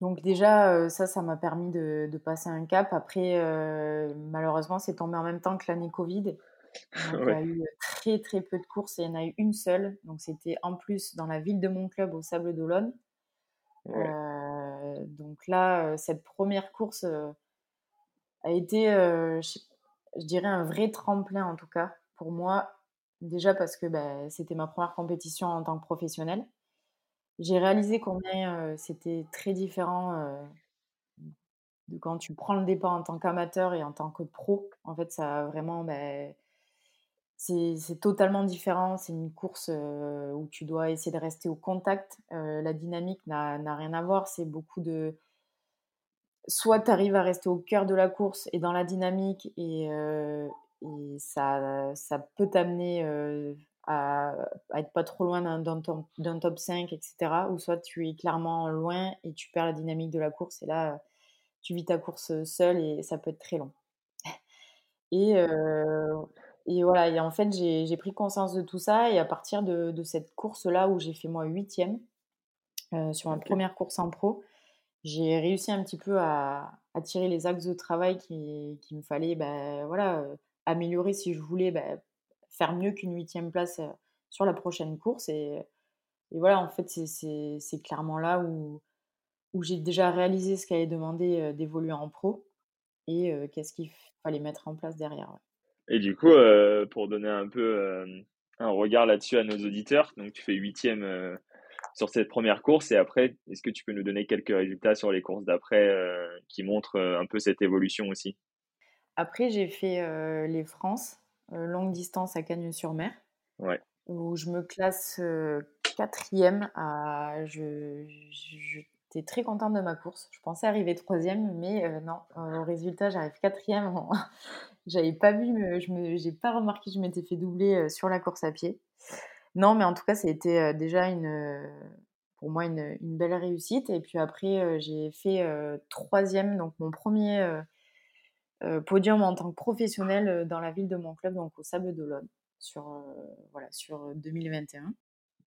Donc déjà ça ça m'a permis de, passer un cap. Après malheureusement c'est tombé en même temps que l'année Covid il y a eu très très peu de courses et il y en a eu une seule. Donc c'était en plus dans la ville de mon club au Sable d'Olonne. Euh, donc là, cette première course a été, je, dirais, un vrai tremplin en tout cas pour moi. Déjà parce que bah, c'était ma première compétition en tant que professionnelle. J'ai réalisé combien c'était très différent de quand tu prends le départ en tant qu'amateur et en tant que pro. En fait, ça a vraiment bah, c'est totalement différent. C'est une course où tu dois essayer de rester au contact. la dynamique n'a rien à voir. C'est beaucoup de. Soit tu arrives à rester au cœur de la course et dans la dynamique, et, ça, ça peut t'amener à, être pas trop loin d'un top, top 5, etc. Ou soit tu es clairement loin et tu perds la dynamique de la course, et là, tu vis ta course seule et ça peut être très long. (laughs) Et et voilà, et en fait, j'ai pris conscience de tout ça. Et à partir de, de cette course-là, où j'ai fait moi huitième, euh, sur ma première course en pro, j'ai réussi un petit peu à, à tirer les axes de travail qui, qui me fallait bah, voilà, euh, améliorer si je voulais bah, faire mieux qu'une huitième place euh, sur la prochaine course. Et, et voilà, en fait, c'est clairement là où, où j'ai déjà réalisé ce qu'allait demander, d'évoluer en pro et qu'est-ce qu'il fallait mettre en place derrière, Et du coup, euh, pour donner un peu euh, un regard là-dessus à nos auditeurs, donc tu fais huitième euh, sur cette première course et après, est-ce que tu peux nous donner quelques résultats sur les courses d'après qui montrent un peu cette évolution aussi? Après, j'ai fait les France, longue distance à Cagnes-sur-Mer, Ouais. où je me classe quatrième. À, je, j'étais très contente de ma course. Je pensais arriver troisième, mais non, au résultat, j'arrive quatrième. (laughs) J'avais pas vu, je me, j'ai pas remarqué que je m'étais fait doubler sur la course à pied. Non, mais en tout cas, été déjà une, pour moi une, une belle réussite. Et puis après, j'ai fait troisième, donc mon premier podium en tant que professionnel dans la ville de mon club, donc au Sable d'Olonne, sur, voilà, sur 2021.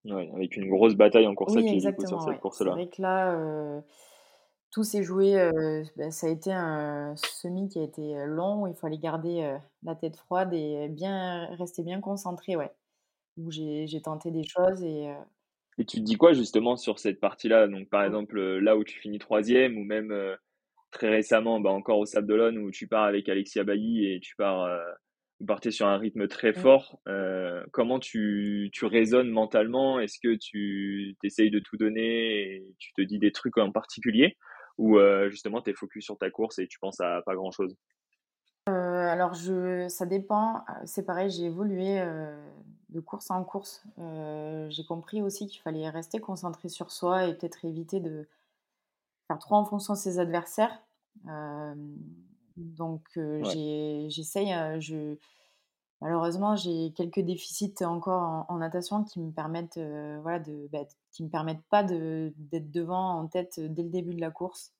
Ouais, avec une grosse bataille en course oui, à pied exactement, sur cette ouais. course-là. C'est vrai que là, tout s'est joué, bah, ça a été un semi qui a été long, où il fallait garder la tête froide et bien rester bien concentré, ouais. Où j'ai tenté des choses et. Et tu te dis quoi justement sur cette partie-là? Donc par exemple, là où tu finis troisième ou même très récemment, bah, encore au Sable d'Olonne où tu pars avec Alexia Bailly et tu pars, vous partez sur un rythme très Mmh. fort. comment tu, tu raisonnes mentalement? Est-ce que tu essayes de tout donner et tu te dis des trucs en particulier? Ou justement tu es focus sur ta course et tu penses à pas grand-chose? Alors je, ça dépend. C'est pareil, j'ai évolué de course en course. j'ai compris aussi qu'il fallait rester concentré sur soi et peut-être éviter de faire trop en fonction de ses adversaires. Donc Ouais. j'essaye. je, malheureusement, j'ai quelques déficits encore en, en natation qui me permettent, voilà, de, bah, qui me permettent pas de- d'être devant en tête dès le début de la course.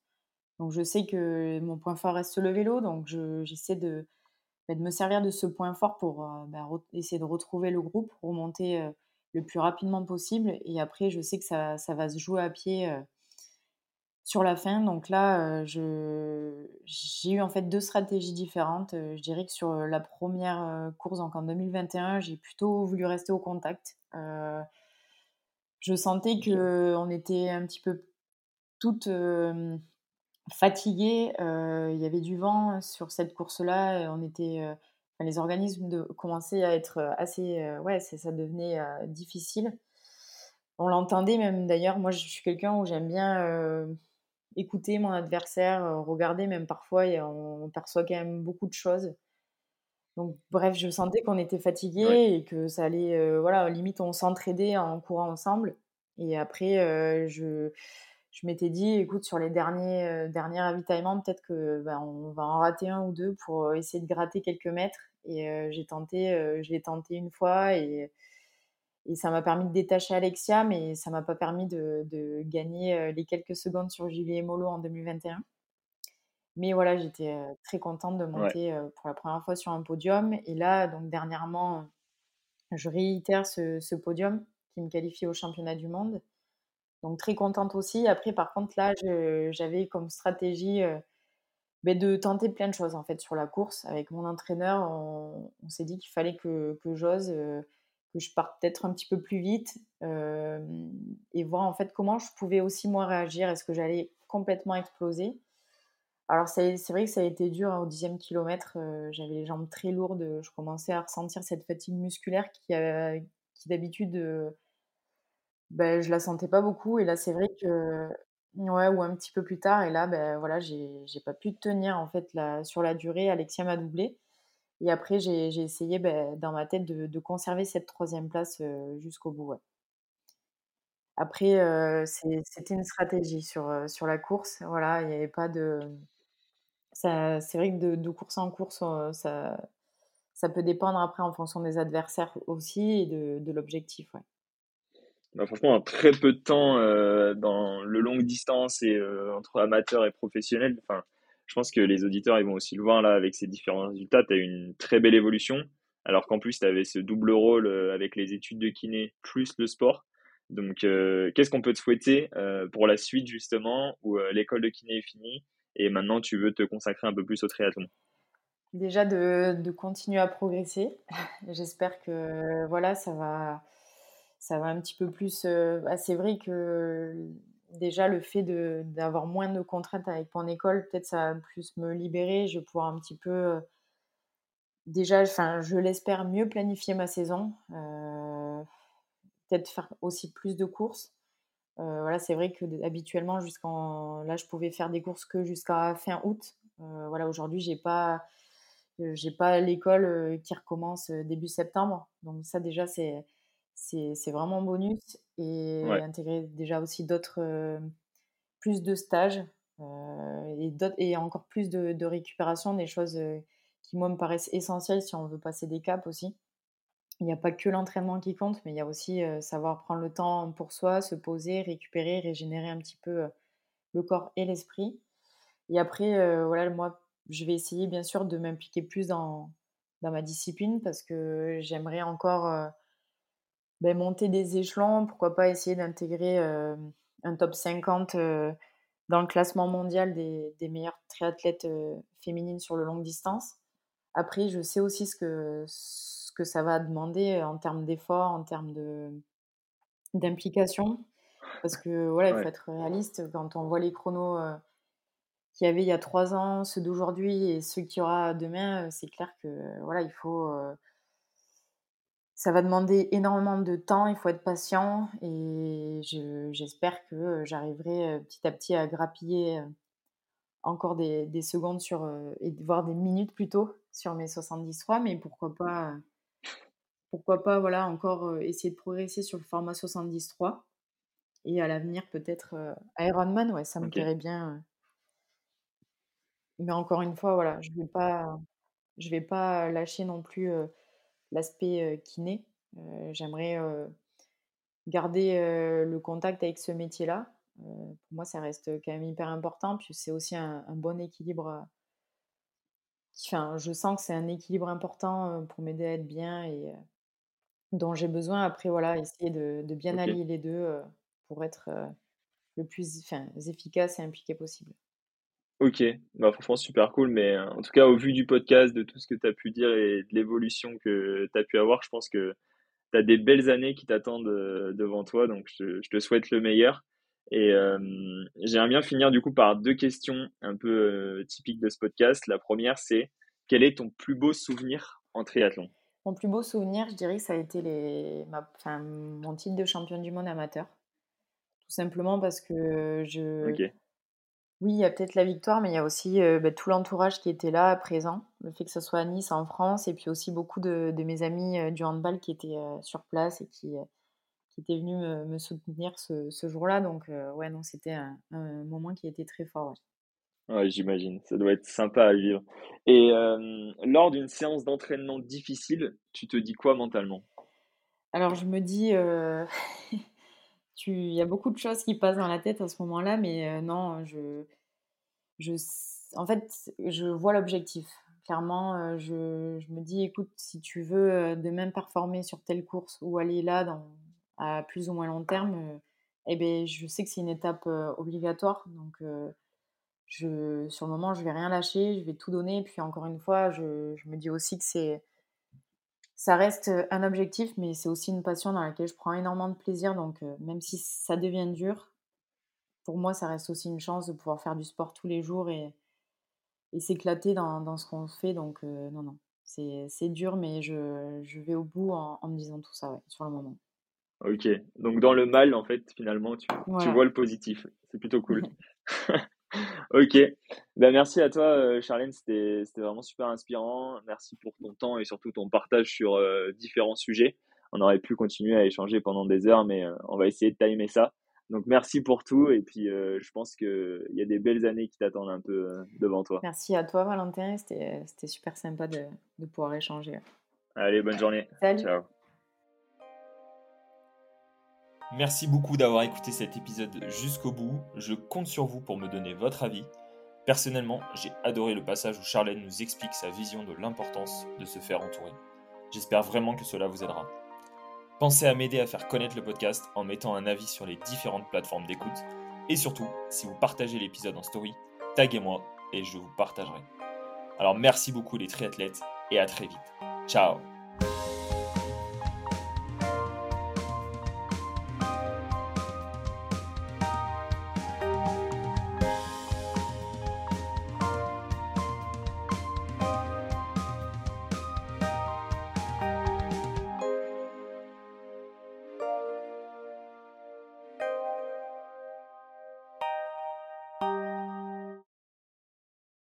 Donc je sais que mon point fort reste le vélo, donc je- j'essaie de, bah, de me servir de ce point fort pour euh, bah, essayer de retrouver le groupe, remonter euh, le plus rapidement possible. Et après, je sais que ça, ça va se jouer à pied euh, sur la fin. Donc là, euh, j'ai eu en fait deux stratégies différentes. Euh, je dirais que sur la première euh, course, donc en 2021, j'ai plutôt voulu rester au contact. Euh, je sentais que on était un petit peu toutes euh, fatiguées. euh, Il y avait du vent sur cette course-là. et On était, euh, les organismes de, commençaient à être assez, euh, ouais, ça devenait euh, difficile. On l'entendait même d'ailleurs. Moi, je suis quelqu'un où j'aime bien euh, écouter mon adversaire, euh, regarder même parfois, et on, on perçoit quand même beaucoup de choses. Donc, bref, je sentais qu'on était Ouais. fatigués et que ça allait, heu, voilà, limite on s'entraidait en courant ensemble et après, heu, je je m'étais dit: «Écoute, sur les derniers, heu, derniers ravitaillements, peut-être que, ben, on va en rater un ou 2 pour, essayer de gratter quelques mètres» et j'ai tenté, je l'ai tenté une fois et et ça m'a permis de détacher Alexia, mais ça m'a pas permis de de gagner, heu, les quelques secondes sur Julie Mollo en 2021. Mais voilà, j'étais, heu, très contente de monter, heu, pour la première fois sur un podium et là, donc dernièrement, je réitère ce ce podium qui me qualifie au championnat du monde. Donc très contente aussi. Après par contre là, j'avais comme stratégie, beh, de tenter plein de choses en fait sur la course. Avec mon entraîneur, on on s'est dit qu'il fallait que que j'ose, que je parte peut-être un petit peu plus vite, et voir en fait comment je pouvais aussi moi réagir. Est-ce que j'allais complètement exploser? Alors c'est vrai que ça a été dur, hein, au dixième kilomètre, j'avais les jambes très lourdes, je commençais à ressentir cette fatigue musculaire qui, d'habitude, bah, je la sentais pas beaucoup et là c'est vrai que ouais ou un petit peu plus tard et là, bah, voilà, j'ai pas pu tenir en fait sur la durée. Alexia m'a doublée et après j'ai essayé, beh, dans ma tête de conserver cette troisième place, jusqu'au bout. Après, c'était une stratégie sur, sur la course, voilà, il y avait pas de c'est vrai que de course en course, ça ça peut dépendre après en fonction des adversaires aussi et de de l'objectif. Bah, franchement, en très peu de temps dans le longue distance et entre amateurs et professionnels, je pense que les auditeurs ils vont aussi le voir là avec ces différents résultats. Tu as eu une très belle évolution, alors qu'en plus tu avais ce double rôle euh, avec les études de kiné plus le sport. Donc, euh, qu'est-ce qu'on peut te souhaiter euh, pour la suite justement où l'école de kiné est finie et maintenant tu veux te consacrer un peu plus au triathlon? Déjà de continuer à progresser. (laughs) J'espère que, voilà, ça va ça va un petit peu plus, bah, c'est vrai que déjà le fait d'avoir moins de contraintes avec mon école, peut-être ça va plus me libérer. Je vais pouvoir un petit peu, déjà, enfin, je l'espère mieux planifier ma saison. peut-être faire aussi plus de courses. voilà, c'est vrai que habituellement, jusqu'en là, je pouvais faire des courses que jusqu'à fin août. voilà, aujourd'hui, j'ai pas, j'ai pas l'école qui recommence début septembre. Donc ça, déjà, c'est c'est vraiment bonus et intégrer déjà aussi d'autres, plus de stages et, et encore plus de, de, récupération, des choses qui, moi, me paraissent essentielles si on veut passer des caps aussi. Il n'y a pas que l'entraînement qui compte, mais il y a aussi savoir prendre le temps pour soi, se poser, récupérer, régénérer un petit peu le corps et l'esprit. Et après, voilà, moi, je vais essayer bien sûr de m'impliquer plus dans, dans ma discipline parce que j'aimerais encore ben, monter des échelons, pourquoi pas essayer d'intégrer un top 50 dans le classement mondial des, des meilleures triathlètes féminines sur le longue distance. Après, je sais aussi ce que, ce que ça va demander en termes d'efforts, en termes d'implication. Parce que voilà, il faut être réaliste. Quand on voit les chronos qu'il y avait il y a trois ans, ceux d'aujourd'hui et ceux qu'il y aura demain, c'est clair que voilà, il faut ça va demander énormément de temps, il faut être patient et j'espère que j'arriverai petit à petit à grappiller encore des, secondes sur, et voire des minutes plutôt sur mes 73, mais pourquoi pas, pourquoi pas voilà, encore essayer de progresser sur le format 73 et à l'avenir peut-être Ironman, ouais, ça me plairait bien. Mais encore une fois, voilà, je ne vais, pas, je vais pas lâcher non plus l'aspect kiné. J'aimerais garder le contact avec ce métier-là. pour moi, ça reste quand même hyper important. Puis c'est aussi un, bon équilibre. Enfin, je sens que c'est un équilibre important pour m'aider à être bien et dont j'ai besoin. Après, voilà, essayer de, bien allier les deux pour être le plus efficace et impliqué possible. Ok, bah franchement super cool, mais euh, en tout cas au vu du podcast, de tout ce que tu as pu dire et de l'évolution que tu as pu avoir, je pense que tu as des belles années qui t'attendent euh, devant toi, donc je, te souhaite le meilleur. Et euh, j'aimerais bien finir du coup par deux questions un peu typiques de ce podcast. La première c'est quel est ton plus beau souvenir en triathlon? Mon plus beau souvenir, je dirais que ça a été les, enfin, mon titre de champion du monde amateur. Tout simplement parce que je... Oui, il y a peut-être la victoire, mais il y a aussi bah, tout l'entourage qui était là, présent. Le fait que ce soit à Nice, en France, et puis aussi beaucoup de, mes amis du handball qui étaient sur place et qui, qui étaient venus me, soutenir ce, jour-là. Donc, ouais, non, c'était un, moment qui était très fort. Ouais. j'imagine. Ça doit être sympa à vivre. Et lors d'une séance d'entraînement difficile, tu te dis quoi mentalement? Alors, je me dis. (laughs) il y a beaucoup de choses qui passent dans la tête à ce moment-là, mais non, je, je, en fait, je vois l'objectif. Clairement, je, je, me dis, écoute, si tu veux de même performer sur telle course ou aller là dans, à plus ou moins long terme, eh ben, je sais que c'est une étape obligatoire. Donc, je, sur le moment, je vais rien lâcher, je vais tout donner. Puis, encore une fois, je, je me dis aussi que c'est ça reste un objectif, mais c'est aussi une passion dans laquelle je prends énormément de plaisir. Donc, même si ça devient dur, pour moi, ça reste aussi une chance de pouvoir faire du sport tous les jours et, et s'éclater dans, dans, ce qu'on fait. Donc, non, non, c'est dur, mais je, je, vais au bout en, me disant tout ça, ouais, sur le moment. Ok, donc dans le mal, en fait, finalement, tu, tu vois le positif. C'est plutôt cool. (laughs) (laughs) (laughs) ok. Ben, merci à toi, euh, Charlène. C'était vraiment super inspirant. Merci pour ton temps et surtout ton partage sur euh, différents sujets. On aurait pu continuer à échanger pendant des heures, mais euh, on va essayer de timer ça. Donc, merci pour tout. Et puis, je pense qu'il y a des belles années qui t'attendent un peu devant toi. Merci à toi, Valentin. C'était super sympa de, de pouvoir échanger. Allez, bonne journée. Salut. Ciao. Merci beaucoup d'avoir écouté cet épisode jusqu'au bout. Je compte sur vous pour me donner votre avis. Personnellement, j'ai adoré le passage où Charlène nous explique sa vision de l'importance de se faire entourer. J'espère vraiment que cela vous aidera. Pensez à m'aider à faire connaître le podcast en mettant un avis sur les différentes plateformes d'écoute. Et surtout, si vous partagez l'épisode en story, taguez-moi et je vous partagerai. Alors merci beaucoup les triathlètes et à très vite. Ciao